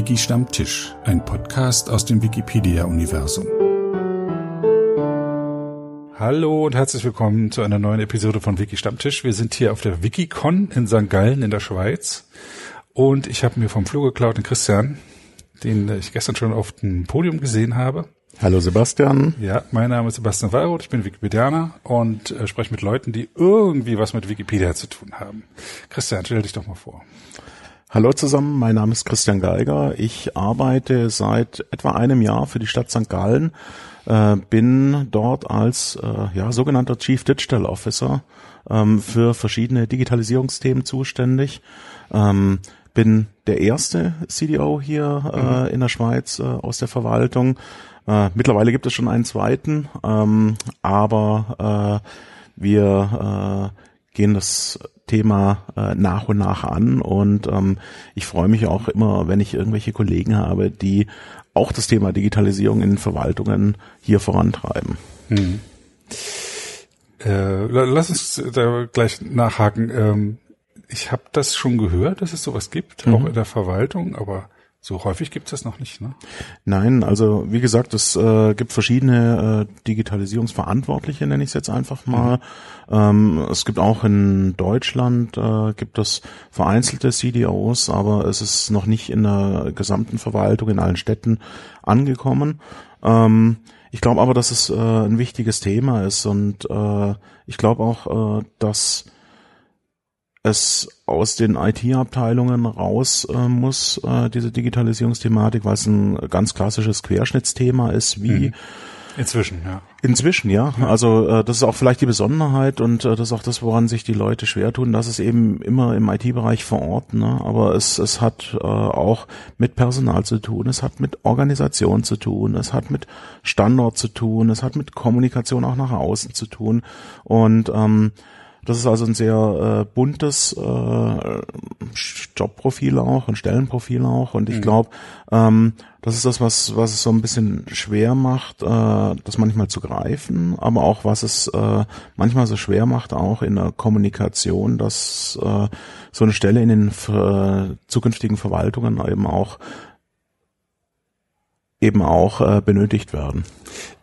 Wiki Stammtisch, ein Podcast aus dem Wikipedia-Universum. Hallo und herzlich willkommen zu einer neuen Episode von Wiki Stammtisch. Wir sind hier auf der Wikicon in St. Gallen in der Schweiz und ich habe mir vom Flur geklaut den Christian, den ich gestern schon auf dem Podium gesehen habe. Hallo Sebastian. Ja, mein Name ist Sebastian Wallroth, ich bin Wikipedianer und äh, spreche mit Leuten, die irgendwie was mit Wikipedia zu tun haben. Christian, stell dich doch mal vor. Hallo zusammen, mein Name ist Christian Geiger. Ich arbeite seit etwa einem Jahr für die Stadt St. Gallen, äh, bin dort als äh, ja, sogenannter Chief Digital Officer ähm, für verschiedene Digitalisierungsthemen zuständig. Ähm, bin der erste CDO hier äh, mhm. in der Schweiz aus der Verwaltung. Mittlerweile gibt es schon einen zweiten, ähm, aber wir gehen das Thema äh, nach und nach an und ähm, ich freue mich auch immer, wenn ich irgendwelche Kollegen habe, die auch das Thema Digitalisierung in Verwaltungen hier vorantreiben. Hm. Äh, lass uns da gleich nachhaken. Ähm, ich habe das schon gehört, dass es sowas gibt, mhm. auch in der Verwaltung, aber so häufig gibt es das noch nicht, ne? Nein, also wie gesagt, es äh, gibt verschiedene äh, Digitalisierungsverantwortliche, nenne ich es jetzt einfach mal. Mhm. Ähm, es gibt auch in Deutschland äh, gibt es vereinzelte CDOs, aber es ist noch nicht in der gesamten Verwaltung in allen Städten angekommen. Ähm, ich glaube aber, dass es äh, ein wichtiges Thema ist und äh, ich glaube auch, äh, dass es aus den IT-Abteilungen raus äh, muss, äh, diese Digitalisierungsthematik, weil es ein ganz klassisches Querschnittsthema ist, wie mhm. Inzwischen, ja. Inzwischen, ja. Also äh, das ist auch vielleicht die Besonderheit und äh, das ist auch das, woran sich die Leute schwer tun. Das ist eben immer im IT-Bereich vor Ort, ne? aber es, es hat äh, auch mit Personal zu tun, es hat mit Organisation zu tun, es hat mit Standort zu tun, es hat mit Kommunikation auch nach außen zu tun und ähm, das ist also ein sehr äh, buntes äh, Jobprofil auch, ein Stellenprofil auch. Und ich mhm. glaube, ähm, das ist das, was, was es so ein bisschen schwer macht, äh, das manchmal zu greifen, aber auch was es äh, manchmal so schwer macht, auch in der Kommunikation, dass äh, so eine Stelle in den äh, zukünftigen Verwaltungen eben auch eben auch äh, benötigt werden.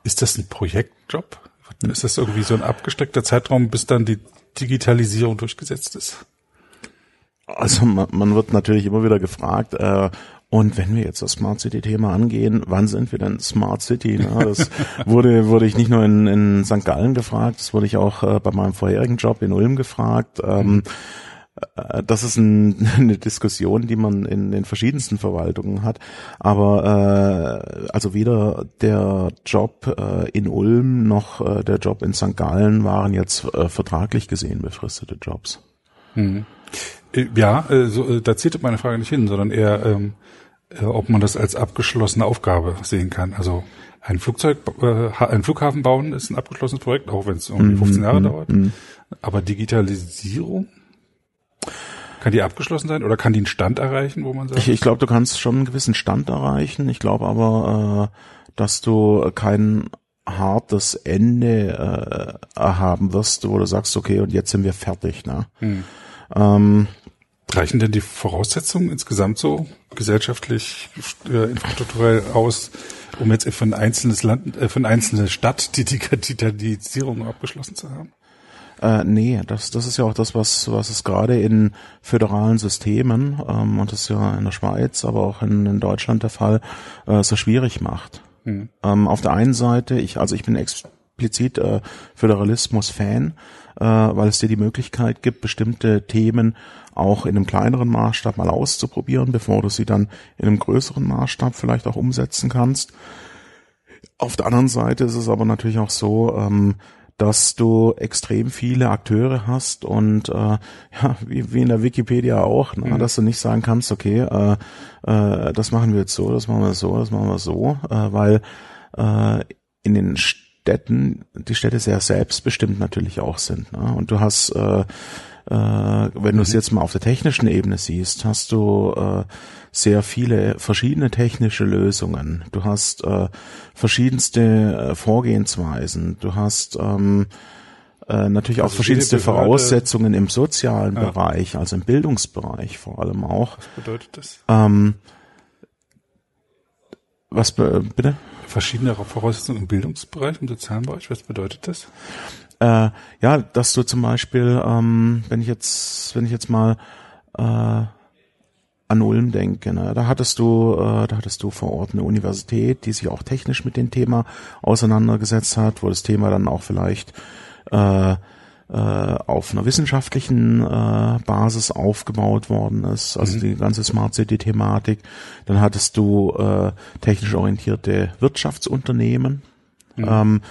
Ist das ein Projektjob? Ist das irgendwie so ein abgesteckter Zeitraum, bis dann die Digitalisierung durchgesetzt ist? Also man, man wird natürlich immer wieder gefragt, äh, und wenn wir jetzt das Smart City Thema angehen, wann sind wir denn Smart City? Ne? Das wurde, wurde ich nicht nur in, in St. Gallen gefragt, das wurde ich auch äh, bei meinem vorherigen Job in Ulm gefragt. Ähm, äh, das ist ein, eine Diskussion, die man in den verschiedensten Verwaltungen hat. Aber äh, also weder der Job äh, in Ulm noch äh, der Job in St. Gallen waren jetzt äh, vertraglich gesehen befristete Jobs. Mhm. Ja, äh, so, äh, da zieht meine Frage nicht hin, sondern eher, ähm, äh, ob man das als abgeschlossene Aufgabe sehen kann. Also ein Flugzeug, äh, ein Flughafen bauen ist ein abgeschlossenes Projekt, auch wenn es irgendwie 15 mhm, Jahre mhm, dauert. Mhm. Aber Digitalisierung kann die abgeschlossen sein oder kann die einen Stand erreichen, wo man sagt? Ich, ich glaube, du kannst schon einen gewissen Stand erreichen. Ich glaube aber, äh, dass du kein hartes Ende äh, haben wirst, wo du sagst, okay, und jetzt sind wir fertig. Ne? Hm. Ähm, Reichen denn die Voraussetzungen insgesamt so gesellschaftlich, äh, infrastrukturell aus, um jetzt für ein einzelnes Land, äh, für eine einzelne Stadt die Digitalisierung abgeschlossen zu haben? Äh, nee, das, das ist ja auch das, was, was es gerade in föderalen Systemen, ähm, und das ist ja in der Schweiz, aber auch in, in Deutschland der Fall, äh, so schwierig macht. Mhm. Ähm, auf der einen Seite, ich, also ich bin explizit äh, Föderalismus-Fan, äh, weil es dir die Möglichkeit gibt, bestimmte Themen auch in einem kleineren Maßstab mal auszuprobieren, bevor du sie dann in einem größeren Maßstab vielleicht auch umsetzen kannst. Auf der anderen Seite ist es aber natürlich auch so, ähm, dass du extrem viele Akteure hast und äh, ja, wie, wie in der Wikipedia auch, ne, mhm. dass du nicht sagen kannst, okay, äh, äh, das machen wir jetzt so, das machen wir so, das machen wir so, äh, weil äh, in den Städten die Städte sehr selbstbestimmt natürlich auch sind. Ne? Und du hast äh, äh, wenn du es mhm. jetzt mal auf der technischen Ebene siehst, hast du äh, sehr viele verschiedene technische Lösungen. Du hast äh, verschiedenste äh, Vorgehensweisen. Du hast ähm, äh, natürlich also auch verschiedenste Voraussetzungen im sozialen ja. Bereich, also im Bildungsbereich vor allem auch. Was bedeutet das? Ähm, Was bitte? Verschiedene Voraussetzungen im Bildungsbereich, im sozialen Bereich. Was bedeutet das? Äh, ja, dass du zum Beispiel, ähm, wenn ich jetzt, wenn ich jetzt mal äh, an Ulm denke, ne, da hattest du, äh, da hattest du vor Ort eine Universität, die sich auch technisch mit dem Thema auseinandergesetzt hat, wo das Thema dann auch vielleicht äh, äh, auf einer wissenschaftlichen äh, Basis aufgebaut worden ist, also mhm. die ganze Smart City Thematik. Dann hattest du äh, technisch orientierte Wirtschaftsunternehmen. Mhm. Ähm,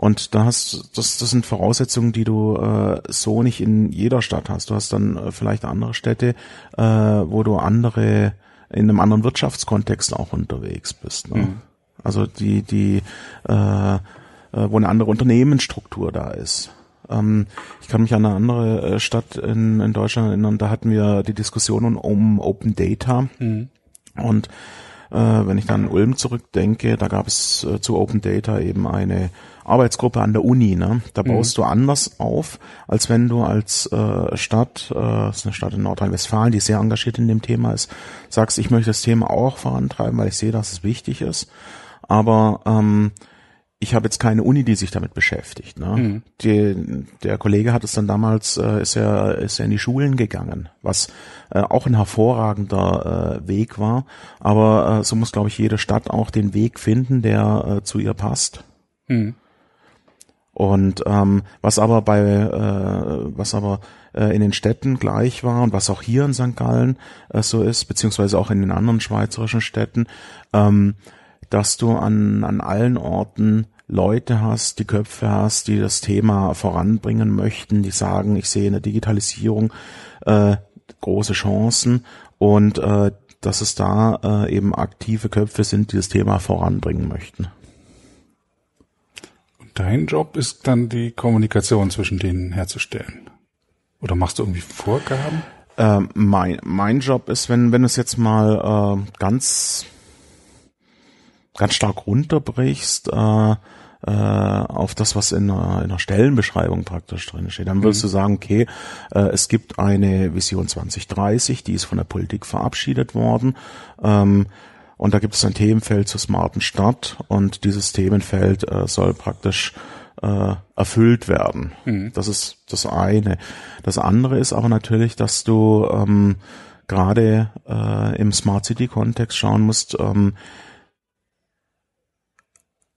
und da hast das, das sind Voraussetzungen, die du äh, so nicht in jeder Stadt hast. Du hast dann äh, vielleicht andere Städte, äh, wo du andere in einem anderen Wirtschaftskontext auch unterwegs bist. Ne? Mhm. Also die die äh, äh, wo eine andere Unternehmensstruktur da ist. Ähm, ich kann mich an eine andere äh, Stadt in, in Deutschland erinnern. Da hatten wir die Diskussion um Open Data mhm. und äh, wenn ich dann an Ulm zurückdenke, da gab es äh, zu Open Data eben eine Arbeitsgruppe an der Uni. Ne? Da mhm. baust mhm. du anders auf, als wenn du als äh, Stadt, äh, das ist eine Stadt in Nordrhein-Westfalen, die sehr engagiert in dem Thema ist, sagst, ich möchte das Thema auch vorantreiben, weil ich sehe, dass es wichtig ist. Aber ähm, ich habe jetzt keine Uni, die sich damit beschäftigt. Ne? Mhm. Die, der Kollege hat es dann damals, äh, ist er ist er in die Schulen gegangen, was äh, auch ein hervorragender äh, Weg war. Aber äh, so muss, glaube ich, jede Stadt auch den Weg finden, der äh, zu ihr passt. Mhm. Und ähm, was aber bei äh, was aber äh, in den Städten gleich war und was auch hier in St. Gallen äh, so ist, beziehungsweise auch in den anderen schweizerischen Städten, ähm, dass du an, an allen Orten Leute hast, die Köpfe hast, die das Thema voranbringen möchten, die sagen, ich sehe in der Digitalisierung äh, große Chancen und äh, dass es da äh, eben aktive Köpfe sind, die das Thema voranbringen möchten. Dein Job ist dann die Kommunikation zwischen denen herzustellen? Oder machst du irgendwie Vorgaben? Äh, mein, mein Job ist, wenn, wenn es jetzt mal äh, ganz ganz stark runterbrichst äh, äh, auf das, was in einer, in einer Stellenbeschreibung praktisch drin steht, dann würdest mhm. du sagen, okay, äh, es gibt eine Vision 2030, die ist von der Politik verabschiedet worden. Ähm, und da gibt es ein Themenfeld zur smarten Stadt und dieses Themenfeld äh, soll praktisch äh, erfüllt werden. Mhm. Das ist das eine. Das andere ist aber natürlich, dass du ähm, gerade äh, im Smart City Kontext schauen musst, ähm,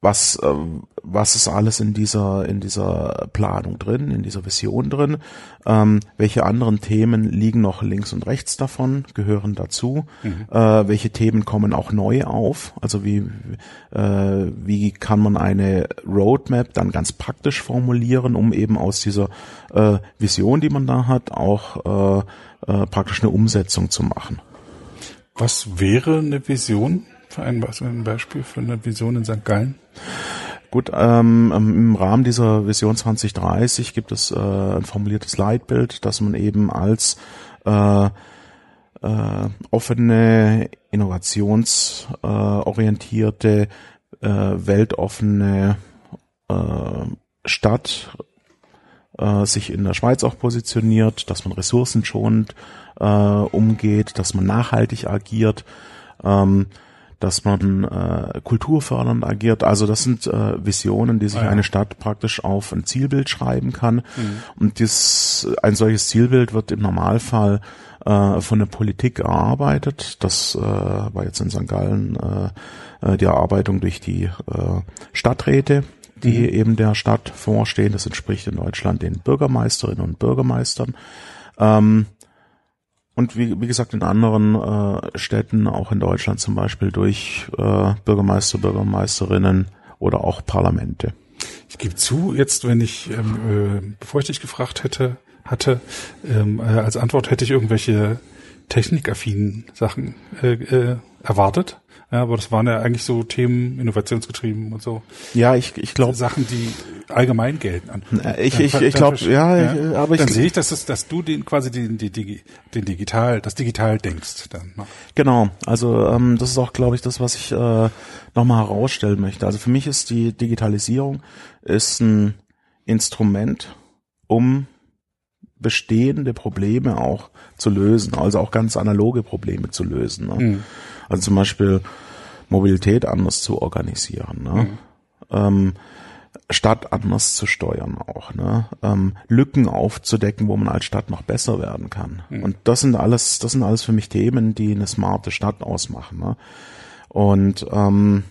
was, äh, was ist alles in dieser, in dieser Planung drin, in dieser Vision drin, ähm, welche anderen Themen liegen noch links und rechts davon, gehören dazu, mhm. äh, welche Themen kommen auch neu auf, also wie, äh, wie kann man eine Roadmap dann ganz praktisch formulieren, um eben aus dieser äh, Vision, die man da hat, auch äh, äh, praktisch eine Umsetzung zu machen. Was wäre eine Vision? für ein, ein Beispiel für eine Vision in St. Gallen? Gut, ähm, im Rahmen dieser Vision 2030 gibt es äh, ein formuliertes Leitbild, dass man eben als äh, äh, offene, innovationsorientierte, äh, weltoffene äh, Stadt äh, sich in der Schweiz auch positioniert, dass man ressourcenschonend äh, umgeht, dass man nachhaltig agiert. Ähm, dass man äh, kulturfördernd agiert. Also das sind äh, Visionen, die sich ah, ja. eine Stadt praktisch auf ein Zielbild schreiben kann. Mhm. Und dies, ein solches Zielbild wird im Normalfall äh, von der Politik erarbeitet. Das äh, war jetzt in St. Gallen äh, äh, die Erarbeitung durch die äh, Stadträte die mhm. eben der Stadt vorstehen. Das entspricht in Deutschland den Bürgermeisterinnen und Bürgermeistern. Ähm, und wie, wie gesagt in anderen äh, Städten, auch in Deutschland zum Beispiel durch äh, Bürgermeister, Bürgermeisterinnen oder auch Parlamente. Ich gebe zu, jetzt wenn ich, ähm, äh, bevor ich dich gefragt hätte, hatte, ähm, äh, als Antwort hätte ich irgendwelche technikaffinen Sachen äh, äh, erwartet. Ja, aber das waren ja eigentlich so Themen, innovationsgetrieben und so. Ja, ich, ich glaube. Sachen, die allgemein gelten. Ich, ich, ich glaube, ja, ja, aber ich. Dann sehe ich, dass, es, dass du den quasi den, den, den digital, das digital denkst dann. Ne? Genau. Also, ähm, das ist auch, glaube ich, das, was ich äh, nochmal herausstellen möchte. Also für mich ist die Digitalisierung ist ein Instrument, um bestehende Probleme auch zu lösen, also auch ganz analoge Probleme zu lösen. Ne? Mhm. Also zum Beispiel Mobilität anders zu organisieren. Ne? Mhm. Ähm, Stadt anders zu steuern auch, ne? ähm, Lücken aufzudecken, wo man als Stadt noch besser werden kann. Mhm. Und das sind alles, das sind alles für mich Themen, die eine smarte Stadt ausmachen. Ne? Und ähm,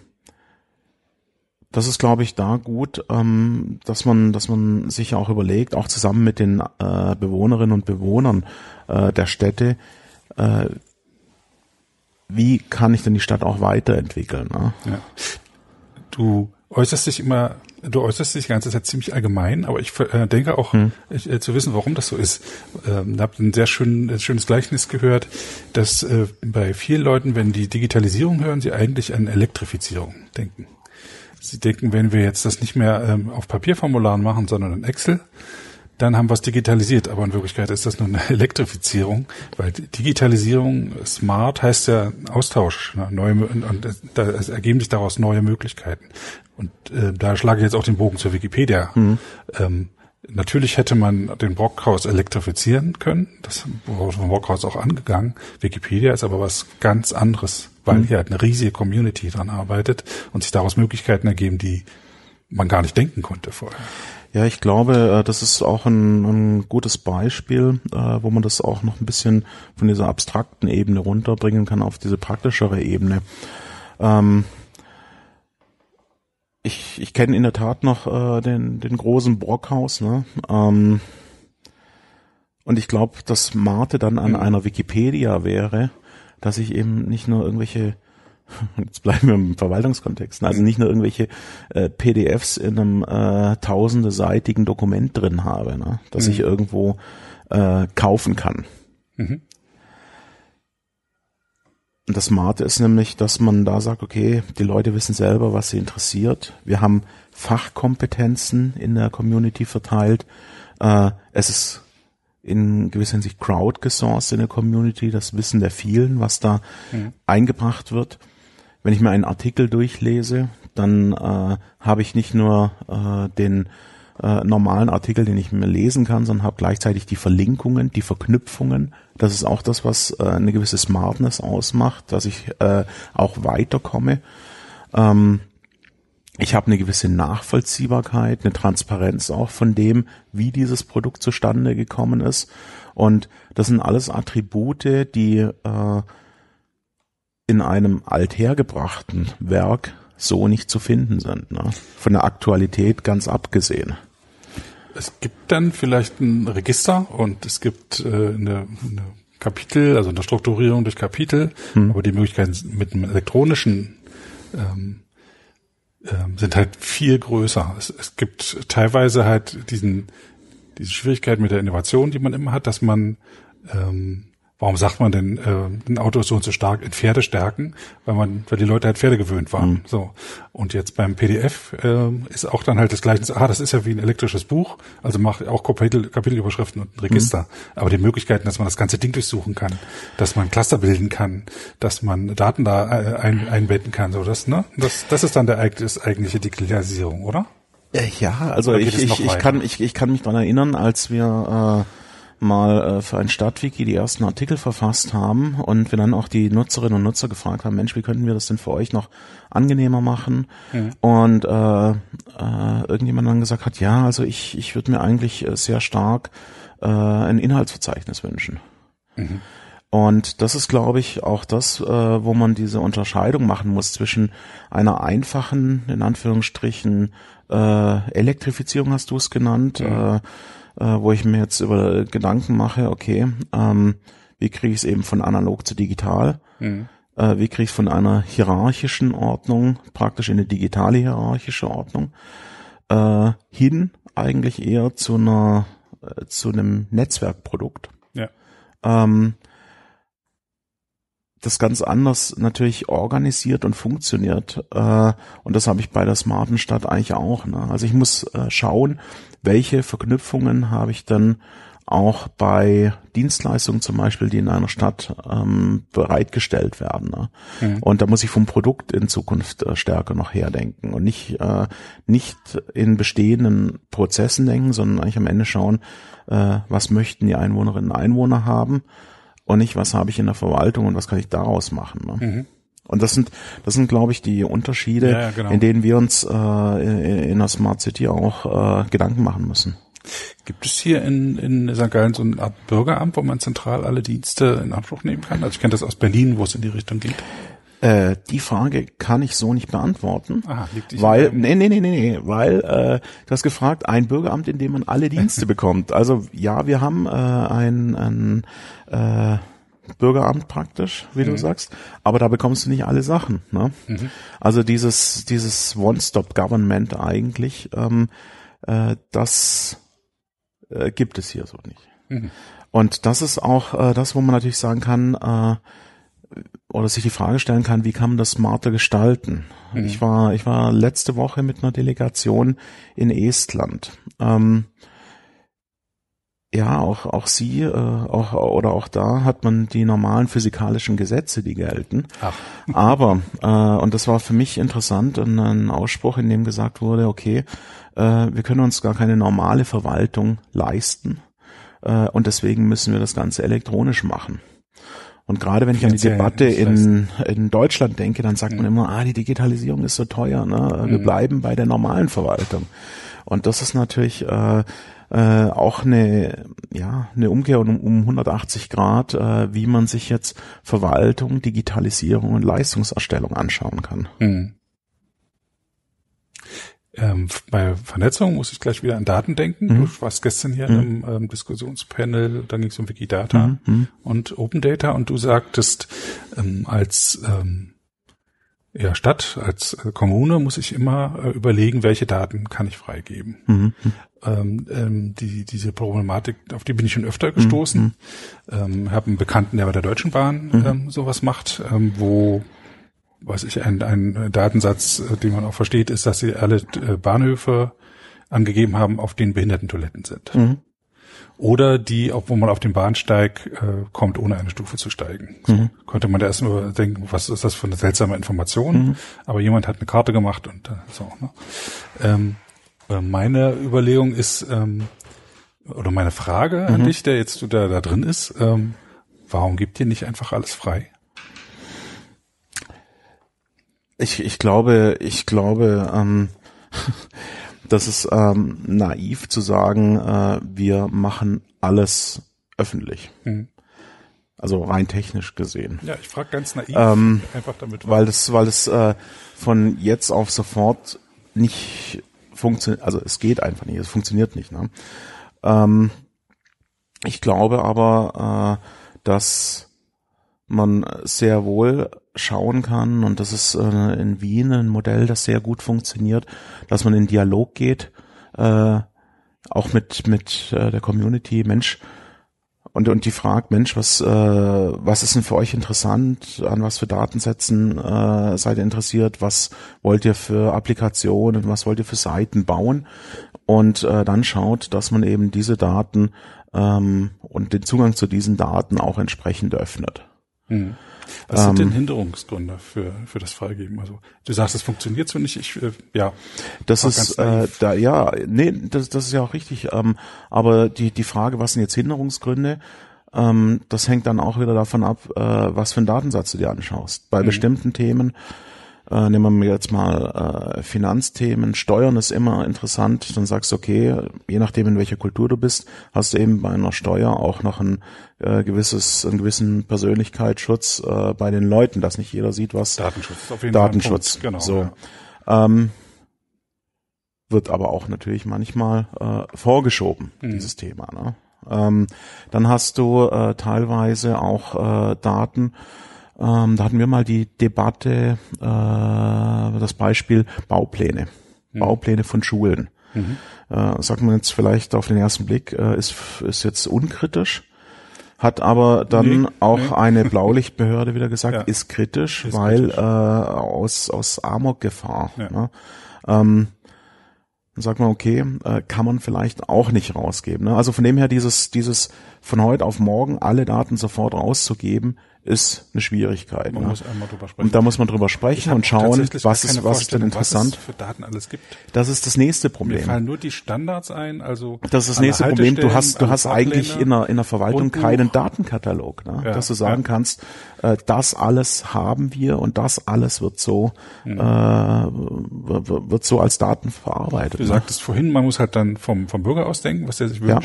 das ist, glaube ich, da gut, ähm, dass man, dass man sich auch überlegt, auch zusammen mit den äh, Bewohnerinnen und Bewohnern äh, der Städte, äh, wie kann ich denn die Stadt auch weiterentwickeln? Ne? Ja. Du äußerst dich immer, du äußerst dich die ganze Zeit ziemlich allgemein, aber ich äh, denke auch hm. ich, äh, zu wissen, warum das so ist. Ähm, habe ein sehr schön, ein schönes Gleichnis gehört, dass äh, bei vielen Leuten, wenn die Digitalisierung hören, sie eigentlich an Elektrifizierung denken. Sie denken, wenn wir jetzt das nicht mehr ähm, auf Papierformularen machen, sondern in Excel, dann haben wir es digitalisiert. Aber in Wirklichkeit ist das nur eine Elektrifizierung, weil Digitalisierung, smart heißt ja Austausch, ne? neue, und da es ergeben sich daraus neue Möglichkeiten. Und äh, da schlage ich jetzt auch den Bogen zur Wikipedia. Mhm. Ähm, Natürlich hätte man den Brockhaus elektrifizieren können. Das wurde von Brockhaus auch angegangen. Wikipedia ist aber was ganz anderes, weil mhm. hier halt eine riesige Community dran arbeitet und sich daraus Möglichkeiten ergeben, die man gar nicht denken konnte vorher. Ja, ich glaube, äh, das ist auch ein, ein gutes Beispiel, äh, wo man das auch noch ein bisschen von dieser abstrakten Ebene runterbringen kann auf diese praktischere Ebene. Ähm, ich, ich kenne in der Tat noch äh, den, den großen Brockhaus, ne? Ähm, und ich glaube, dass Marte dann an mhm. einer Wikipedia wäre, dass ich eben nicht nur irgendwelche jetzt bleiben wir im Verwaltungskontext, also nicht nur irgendwelche äh, PDFs in einem äh, tausendeseitigen Dokument drin habe, ne, das mhm. ich irgendwo äh, kaufen kann. Mhm. Und das Smarte ist nämlich, dass man da sagt, okay, die Leute wissen selber, was sie interessiert. Wir haben Fachkompetenzen in der Community verteilt. Äh, es ist in gewisser Hinsicht crowdgesourced in der Community, das Wissen der vielen, was da mhm. eingebracht wird wenn ich mir einen Artikel durchlese, dann äh, habe ich nicht nur äh, den äh, normalen Artikel, den ich mir lesen kann, sondern habe gleichzeitig die Verlinkungen, die Verknüpfungen. Das ist auch das, was äh, eine gewisse Smartness ausmacht, dass ich äh, auch weiterkomme. Ähm, ich habe eine gewisse Nachvollziehbarkeit, eine Transparenz auch von dem, wie dieses Produkt zustande gekommen ist. Und das sind alles Attribute, die äh, in einem althergebrachten Werk so nicht zu finden sind. Ne? Von der Aktualität ganz abgesehen. Es gibt dann vielleicht ein Register und es gibt äh, eine, eine Kapitel, also eine Strukturierung durch Kapitel, hm. aber die Möglichkeiten mit einem elektronischen ähm, ähm, sind halt viel größer. Es, es gibt teilweise halt diesen diese Schwierigkeit mit der Innovation, die man immer hat, dass man ähm, warum sagt man denn, äh, ein Auto ist so und so stark in Pferdestärken, weil man, weil die Leute halt Pferde gewöhnt waren. Mhm. So. Und jetzt beim PDF äh, ist auch dann halt das gleiche, ah, das ist ja wie ein elektrisches Buch, also macht auch Kapitel, Kapitelüberschriften und ein Register. Mhm. Aber die Möglichkeiten, dass man das ganze Ding durchsuchen kann, dass man Cluster bilden kann, dass man Daten da äh, ein, einbetten kann, so das, ne? Das, das ist dann der das eigentliche Digitalisierung, oder? Äh, ja, also ich, ich, ich, kann, ich, ich kann mich dran erinnern, als wir äh, mal äh, für ein Stadtwiki die ersten Artikel verfasst haben und wir dann auch die Nutzerinnen und Nutzer gefragt haben, Mensch, wie könnten wir das denn für euch noch angenehmer machen? Mhm. Und äh, äh, irgendjemand dann gesagt hat, ja, also ich, ich würde mir eigentlich äh, sehr stark äh, ein Inhaltsverzeichnis wünschen. Mhm. Und das ist, glaube ich, auch das, äh, wo man diese Unterscheidung machen muss zwischen einer einfachen, in Anführungsstrichen, äh, Elektrifizierung hast du es genannt, mhm. äh, äh, wo ich mir jetzt über Gedanken mache, okay, ähm, wie kriege ich es eben von analog zu digital? Mhm. Äh, wie kriege ich es von einer hierarchischen Ordnung praktisch in eine digitale hierarchische Ordnung äh, hin eigentlich eher zu einer äh, zu einem Netzwerkprodukt. Ja. Ähm, das ganz anders natürlich organisiert und funktioniert. Äh, und das habe ich bei der smarten Stadt eigentlich auch. Ne? Also ich muss äh, schauen, welche Verknüpfungen habe ich dann auch bei Dienstleistungen zum Beispiel, die in einer Stadt ähm, bereitgestellt werden. Ne? Mhm. Und da muss ich vom Produkt in Zukunft äh, stärker noch herdenken und nicht äh, nicht in bestehenden Prozessen denken, sondern eigentlich am Ende schauen, äh, was möchten die Einwohnerinnen und Einwohner haben und nicht, was habe ich in der Verwaltung und was kann ich daraus machen. Ne? Mhm. Und das sind, das sind, glaube ich, die Unterschiede, Ja, ja, genau. in denen wir uns äh, in, in der Smart City auch äh, Gedanken machen müssen. Gibt es hier in, in St. Gallen so eine Art Bürgeramt, wo man zentral alle Dienste in Anspruch nehmen kann? Also ich kenne das aus Berlin, wo es in die Richtung geht. Äh, die Frage kann ich so nicht beantworten. Aha, weil, nee, nee, nee, nee, nee, weil äh, du hast gefragt, ein Bürgeramt, in dem man alle Dienste bekommt. Also ja, wir haben äh, ein, ein äh, Bürgeramt praktisch, wie du sagst, aber da bekommst du nicht alle Sachen. Ne? Also dieses, dieses One-Stop-Government eigentlich, ähm, äh, das äh, gibt es hier so nicht. Und das ist auch äh, das, wo man natürlich sagen kann, äh, oder sich die Frage stellen kann, wie kann man das smarter gestalten? Ich war, ich war letzte Woche mit einer Delegation in Estland. Ähm, ja, auch, auch sie, äh, auch, oder auch da hat man die normalen physikalischen Gesetze, die gelten. Ach. Aber, äh, und das war für mich interessant, ein, Ausspruch, in dem gesagt wurde, okay, äh, wir können uns gar keine normale Verwaltung leisten, äh, und deswegen müssen wir das Ganze elektronisch machen. Und gerade wenn ich an die Debatte in, in Deutschland denke, dann sagt man immer, ah, die Digitalisierung ist so teuer, ne? wir bleiben bei der normalen Verwaltung. Und das ist natürlich äh, äh, auch eine, ja, eine Umkehr um, um 180 Grad, äh, wie man sich jetzt Verwaltung, Digitalisierung und Leistungserstellung anschauen kann. Hm. Ähm, bei Vernetzung muss ich gleich wieder an Daten denken. Du warst gestern hier im ähm, Diskussionspanel, dann ging es um Wikidata und Open Data und du sagtest, ähm, als ähm, ja, Stadt, als äh, Kommune muss ich immer äh, überlegen, welche Daten kann ich freigeben. Ähm, ähm, die, diese Problematik, auf die bin ich schon öfter gestoßen. Ähm, habe einen Bekannten, der bei der Deutschen Bahn ähm, sowas macht, ähm, wo was ich, ein, ein Datensatz, äh, den man auch versteht, ist, dass sie alle äh, Bahnhöfe angegeben haben, auf denen Behindertentoiletten sind. Oder die, wo man auf den Bahnsteig äh, kommt, ohne eine Stufe zu steigen. So könnte man da erst mal denken, was ist das für eine seltsame Information? Aber jemand hat eine Karte gemacht und äh, so. Ne? Ähm, äh, meine Überlegung ist, ähm, oder meine Frage an dich, der jetzt da, da drin ist, ähm, warum gibt ihr nicht einfach alles frei? Ich, ich glaube, ich glaube, ähm, das ist ähm, naiv zu sagen, äh, wir machen alles öffentlich. Mhm. Also rein technisch gesehen. Ja, ich frage ganz naiv, Ähm, einfach damit. Weil das, weil es äh, von jetzt auf sofort nicht funktioniert, also es geht einfach nicht, es funktioniert nicht. Ne? Ähm, ich glaube aber, äh, dass man sehr wohl schauen kann, und das ist äh, in Wien ein Modell, das sehr gut funktioniert, dass man in Dialog geht, äh, auch mit, mit äh, der Community, Mensch, und, und die fragt, Mensch, was, äh, was ist denn für euch interessant? An was für Datensätzen äh, seid ihr interessiert? Was wollt ihr für Applikationen? Was wollt ihr für Seiten bauen? Und äh, dann schaut, dass man eben diese Daten ähm, und den Zugang zu diesen Daten auch entsprechend öffnet. Hm. Was sind denn Hinderungsgründe für, für das Freigeben? Also du sagst, es funktioniert so nicht. Ich, äh, ja, Das ist äh, da ja, nee, das, das ist ja auch richtig. Ähm, aber die die Frage, was sind jetzt Hinderungsgründe? Ähm, das hängt dann auch wieder davon ab, äh, was für einen Datensatz du dir anschaust. Bei bestimmten Themen, äh, nehmen wir jetzt mal äh, Finanzthemen, Steuern ist immer interessant. Dann sagst du, okay, je nachdem in welcher Kultur du bist, hast du eben bei einer Steuer auch noch ein äh, gewisses, einen gewissen Persönlichkeitsschutz äh, bei den Leuten, dass nicht jeder sieht, was Datenschutz ist auf jeden Datenschutz. Fall Punkt. So. Genau. Ja. ähm, wird aber auch natürlich manchmal äh, vorgeschoben, dieses Thema. Ne? Ähm, dann hast du äh, teilweise auch äh, Daten, ähm, da hatten wir mal die Debatte, äh, das Beispiel Baupläne, Baupläne von Schulen. Äh, sagt man jetzt vielleicht auf den ersten Blick, äh, ist, ist jetzt unkritisch, hat aber dann Nee, auch nee. eine Blaulichtbehörde wieder gesagt, Ja. ist kritisch, Ist weil kritisch. Äh, aus, aus Amokgefahr. Ja. Ne? Ähm, dann sagt man, okay, äh, kann man vielleicht auch nicht rausgeben. Ne? Also von dem her dieses, dieses von heute auf morgen alle Daten sofort rauszugeben, ist eine Schwierigkeit. Man ne? muss einmal drüber sprechen. Und da muss man drüber sprechen und schauen, was ist, was ist denn interessant. Was es für Daten alles gibt. Das ist das nächste Mir Problem. fallen nur die Standards ein, also Das ist das nächste Problem. Du hast, du hast eigentlich in der, in der Verwaltung keinen Datenkatalog, ne? Ja, dass du sagen ja. kannst, äh, das alles haben wir und das alles wird so, Mhm. äh, wird so als Daten verarbeitet. Du ne? sagtest vorhin, man muss halt dann vom, vom Bürger aus denken, was der sich Ja.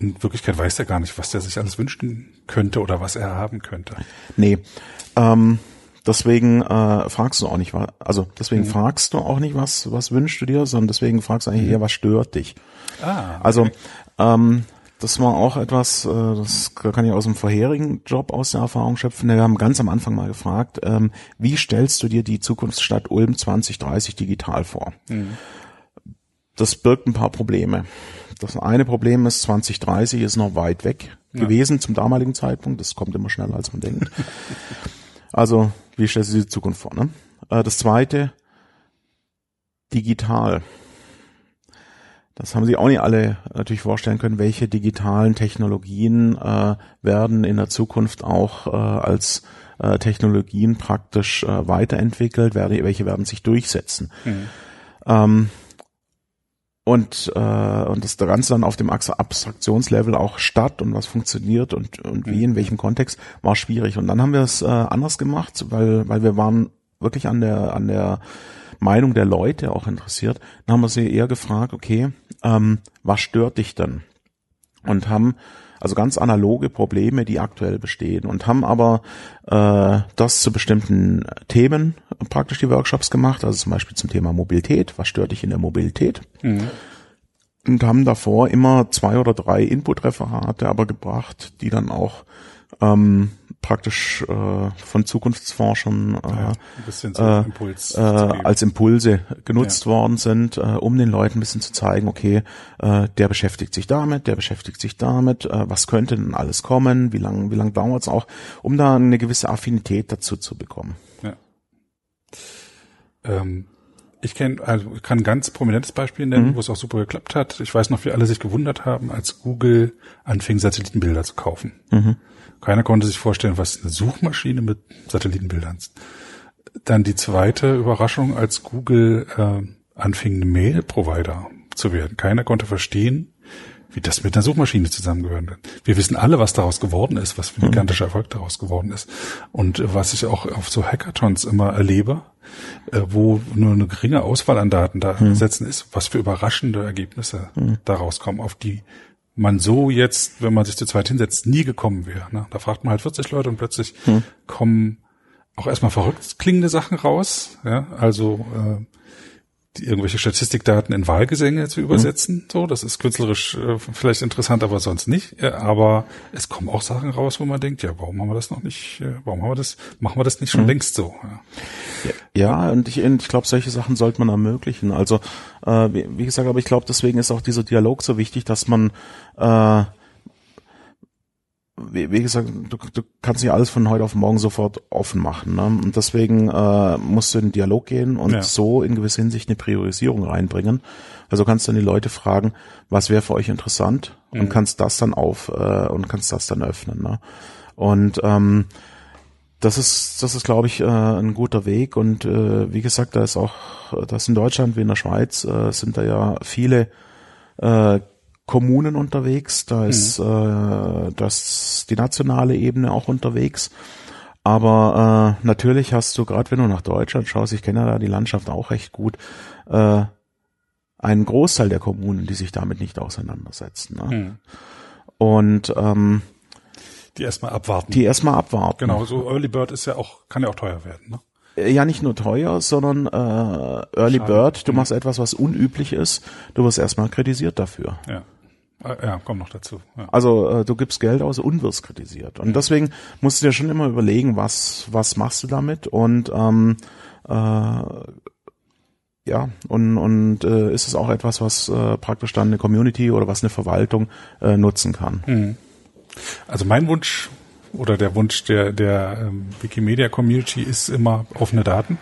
In Wirklichkeit weiß er gar nicht, was der sich alles wünschen könnte oder was er haben könnte. Nee. Ähm, deswegen äh, fragst du auch nicht, wa- also deswegen Mhm. fragst du auch nicht, was, was wünschst du dir, sondern deswegen fragst du eigentlich eher, was stört dich. Ah, Also ähm, das war auch etwas, äh, das kann ich aus dem vorherigen Job aus der Erfahrung schöpfen. Wir haben ganz am Anfang mal gefragt, ähm, wie stellst du dir die Zukunftsstadt Ulm 2030 digital vor? Das birgt ein paar Probleme. Das eine Problem ist, 2030 ist noch weit weg gewesen zum damaligen Zeitpunkt. Das kommt immer schneller, als man denkt. Also, wie stellst du dir die Zukunft vor? Ne? Äh, Das zweite, digital. Das haben sich auch nicht alle natürlich vorstellen können, welche digitalen Technologien äh, werden in der Zukunft auch äh, als äh, Technologien praktisch äh, weiterentwickelt, werde, welche werden sich durchsetzen. Ähm, und, äh, und das Ganze dann auf dem Abs- Abstraktionslevel auch statt und was funktioniert und, und wie, in welchem Kontext, war schwierig. Und dann haben wir es äh, anders gemacht, weil, weil wir waren wirklich an der, an der Meinung der Leute auch interessiert. Dann haben wir sie eher gefragt, okay, ähm, was stört dich denn? Und haben also ganz analoge Probleme, die aktuell bestehen und haben aber äh, das zu bestimmten Themen praktisch die Workshops gemacht, also zum Beispiel zum Thema Mobilität, was stört dich in der Mobilität? Und haben davor immer zwei oder drei Input-Referate aber gebracht, die dann auch ähm, praktisch äh, von Zukunftsforschern äh, ja, so äh, Impuls äh, als Impulse genutzt worden sind, äh, um den Leuten ein bisschen zu zeigen, okay, äh, der beschäftigt sich damit, der beschäftigt sich damit, äh, was könnte denn alles kommen, wie lang, wie lang dauert es auch, um da eine gewisse Affinität dazu zu bekommen. Ja. Ähm, ich kenne, also ich kann ein ganz prominentes Beispiel nennen, wo es auch super geklappt hat. Ich weiß noch, wie alle sich gewundert haben, als Google anfing, Satellitenbilder zu kaufen. Keiner konnte sich vorstellen, was eine Suchmaschine mit Satellitenbildern ist. Dann die zweite Überraschung, als Google äh, anfing, Mail-Provider zu werden. Keiner konnte verstehen, wie das mit einer Suchmaschine zusammengehören wird. Wir wissen alle, was daraus geworden ist, was für ein gigantischer Erfolg daraus geworden ist. Und äh, was ich auch auf so Hackathons immer erlebe, äh, wo nur eine geringe Auswahl an Daten da setzen ist, was für überraschende Ergebnisse daraus kommen, auf die man so jetzt, wenn man sich zu zweit hinsetzt, nie gekommen wäre. Ne? Da fragt man halt 40 Leute und plötzlich kommen auch erstmal verrückt klingende Sachen raus. Ja? Also äh, die, irgendwelche Statistikdaten in Wahlgesänge zu übersetzen. So, das ist künstlerisch äh, vielleicht interessant, aber sonst nicht. Äh, aber es kommen auch Sachen raus, wo man denkt, ja, warum haben wir das noch nicht? Äh, warum haben wir das? Machen wir das nicht schon längst so? Ja. Ja, und ich, ich glaube, solche Sachen sollte man ermöglichen. Also, äh, wie, wie gesagt, aber ich glaube, deswegen ist auch dieser Dialog so wichtig, dass man, äh, wie, wie gesagt, du, du kannst nicht alles von heute auf morgen sofort offen machen. Ne? Und deswegen äh, musst du in den Dialog gehen und Ja. so in gewisser Hinsicht eine Priorisierung reinbringen. Also kannst dann die Leute fragen, was wäre für euch interessant und kannst das dann auf äh, und kannst das dann öffnen. Ne? Und ähm, das ist, das ist, glaube ich, äh, ein guter Weg. Und äh, wie gesagt, da ist auch, das in Deutschland wie in der Schweiz äh, sind da ja viele äh, Kommunen unterwegs. Da ist äh, das die nationale Ebene auch unterwegs. Aber äh, natürlich hast du, gerade wenn du nach Deutschland schaust, ich kenne ja da die Landschaft auch recht gut, äh, einen Großteil der Kommunen, die sich damit nicht auseinandersetzen. Ne? Und ähm, Die erstmal abwarten. die erstmal abwarten. genau, so Early Bird ist ja auch, kann ja auch teuer werden. Ne? Äh, Ja, nicht nur teuer, sondern äh, Early Schade. Bird, du machst etwas, was unüblich ist, du wirst erstmal kritisiert dafür. Ja. Äh, Ja, komm noch dazu. Ja. Also äh, du gibst Geld aus und wirst kritisiert. Und deswegen musst du dir schon immer überlegen, was, was machst du damit und ähm, äh, ja, und, und äh, ist es auch etwas, was äh, praktisch dann eine Community oder was eine Verwaltung äh, nutzen kann. Also mein Wunsch oder der Wunsch der, der ähm, Wikimedia Community ist immer offene Daten.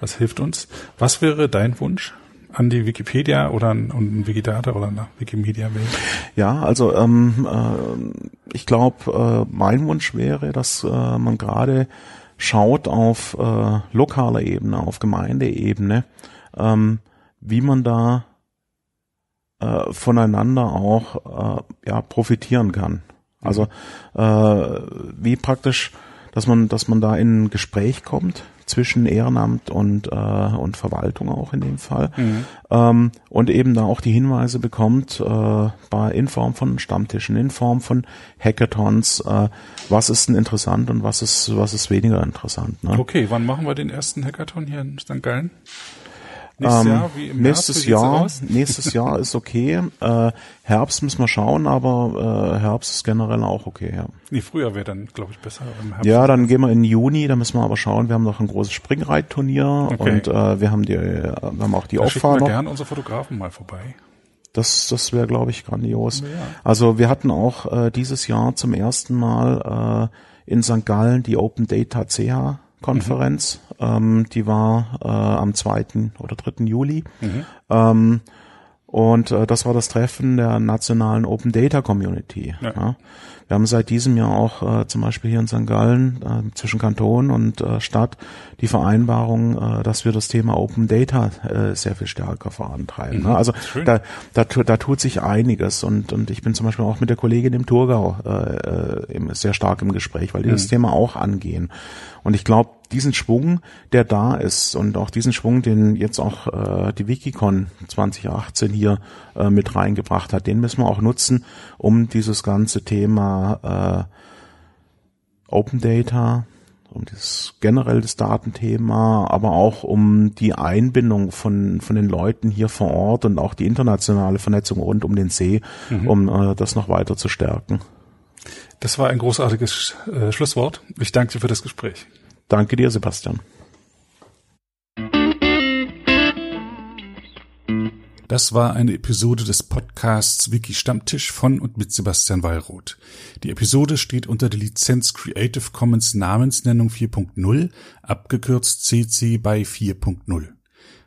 Das hilft uns. Was wäre dein Wunsch an die Wikipedia oder an, an Wikidata oder an Wikimedia Welt? Ja, also ähm, äh, ich glaube, äh, mein Wunsch wäre, dass äh, man gerade schaut auf äh, lokaler Ebene, auf Gemeindeebene, ähm, wie man da äh, voneinander auch äh, ja profitieren kann. Also äh, wie praktisch, dass man, dass man da in ein Gespräch kommt zwischen Ehrenamt und äh, und Verwaltung auch in dem Fall mhm. ähm, und eben da auch die Hinweise bekommt äh, bei in Form von Stammtischen, in Form von Hackathons, äh, was ist denn interessant und was ist was ist weniger interessant. Ne? Okay, wann machen wir den ersten Hackathon hier in St. Gallen? Nächstes ähm, Jahr, wie im nächstes Jahr, nächstes Jahr ist okay. Äh, Herbst müssen wir schauen, aber äh, Herbst ist generell auch okay, ja. Nee, früher wäre dann, glaube ich, besser. ja, dann gehen wir in Juni, da müssen wir aber schauen. Wir haben noch ein großes Springreitturnier okay. und äh, wir haben die, wir haben auch die da Auffahrt noch. gerne unsere Fotografen mal vorbei. Das, das wäre, glaube ich, grandios. Ja. Also wir hatten auch äh, dieses Jahr zum ersten Mal äh, in St. Gallen die Open Data CH Konferenz. Mhm. Ähm, die war äh, am 2. oder 3. Juli. Mhm. Ähm, und äh, das war das Treffen der nationalen Open Data Community. Ja. Ja. Wir haben seit diesem Jahr auch äh, zum Beispiel hier in St. Gallen äh, zwischen Kanton und äh, Stadt die Vereinbarung, äh, dass wir das Thema Open Data äh, sehr viel stärker vorantreiben. Mhm. Ne? Also da, da, da tut sich einiges und, und ich bin zum Beispiel auch mit der Kollegin im Thurgau äh, äh, sehr stark im Gespräch, weil die mhm. das Thema auch angehen. Und ich glaube, diesen Schwung, der da ist und auch diesen Schwung, den jetzt auch äh, die Wikicon 2018 hier äh, mit reingebracht hat, den müssen wir auch nutzen, um dieses ganze Thema äh, Open Data, um das generell das Datenthema, aber auch um die Einbindung von von den Leuten hier vor Ort und auch die internationale Vernetzung rund um den See, mhm. um äh, das noch weiter zu stärken. Das war ein großartiges äh, Schlusswort. Ich danke dir für das Gespräch. Danke dir, Sebastian. Das war eine Episode des Podcasts Wiki Stammtisch von und mit Sebastian Wallroth. Die Episode steht unter der Lizenz Creative Commons Namensnennung 4.0, abgekürzt CC by 4.0.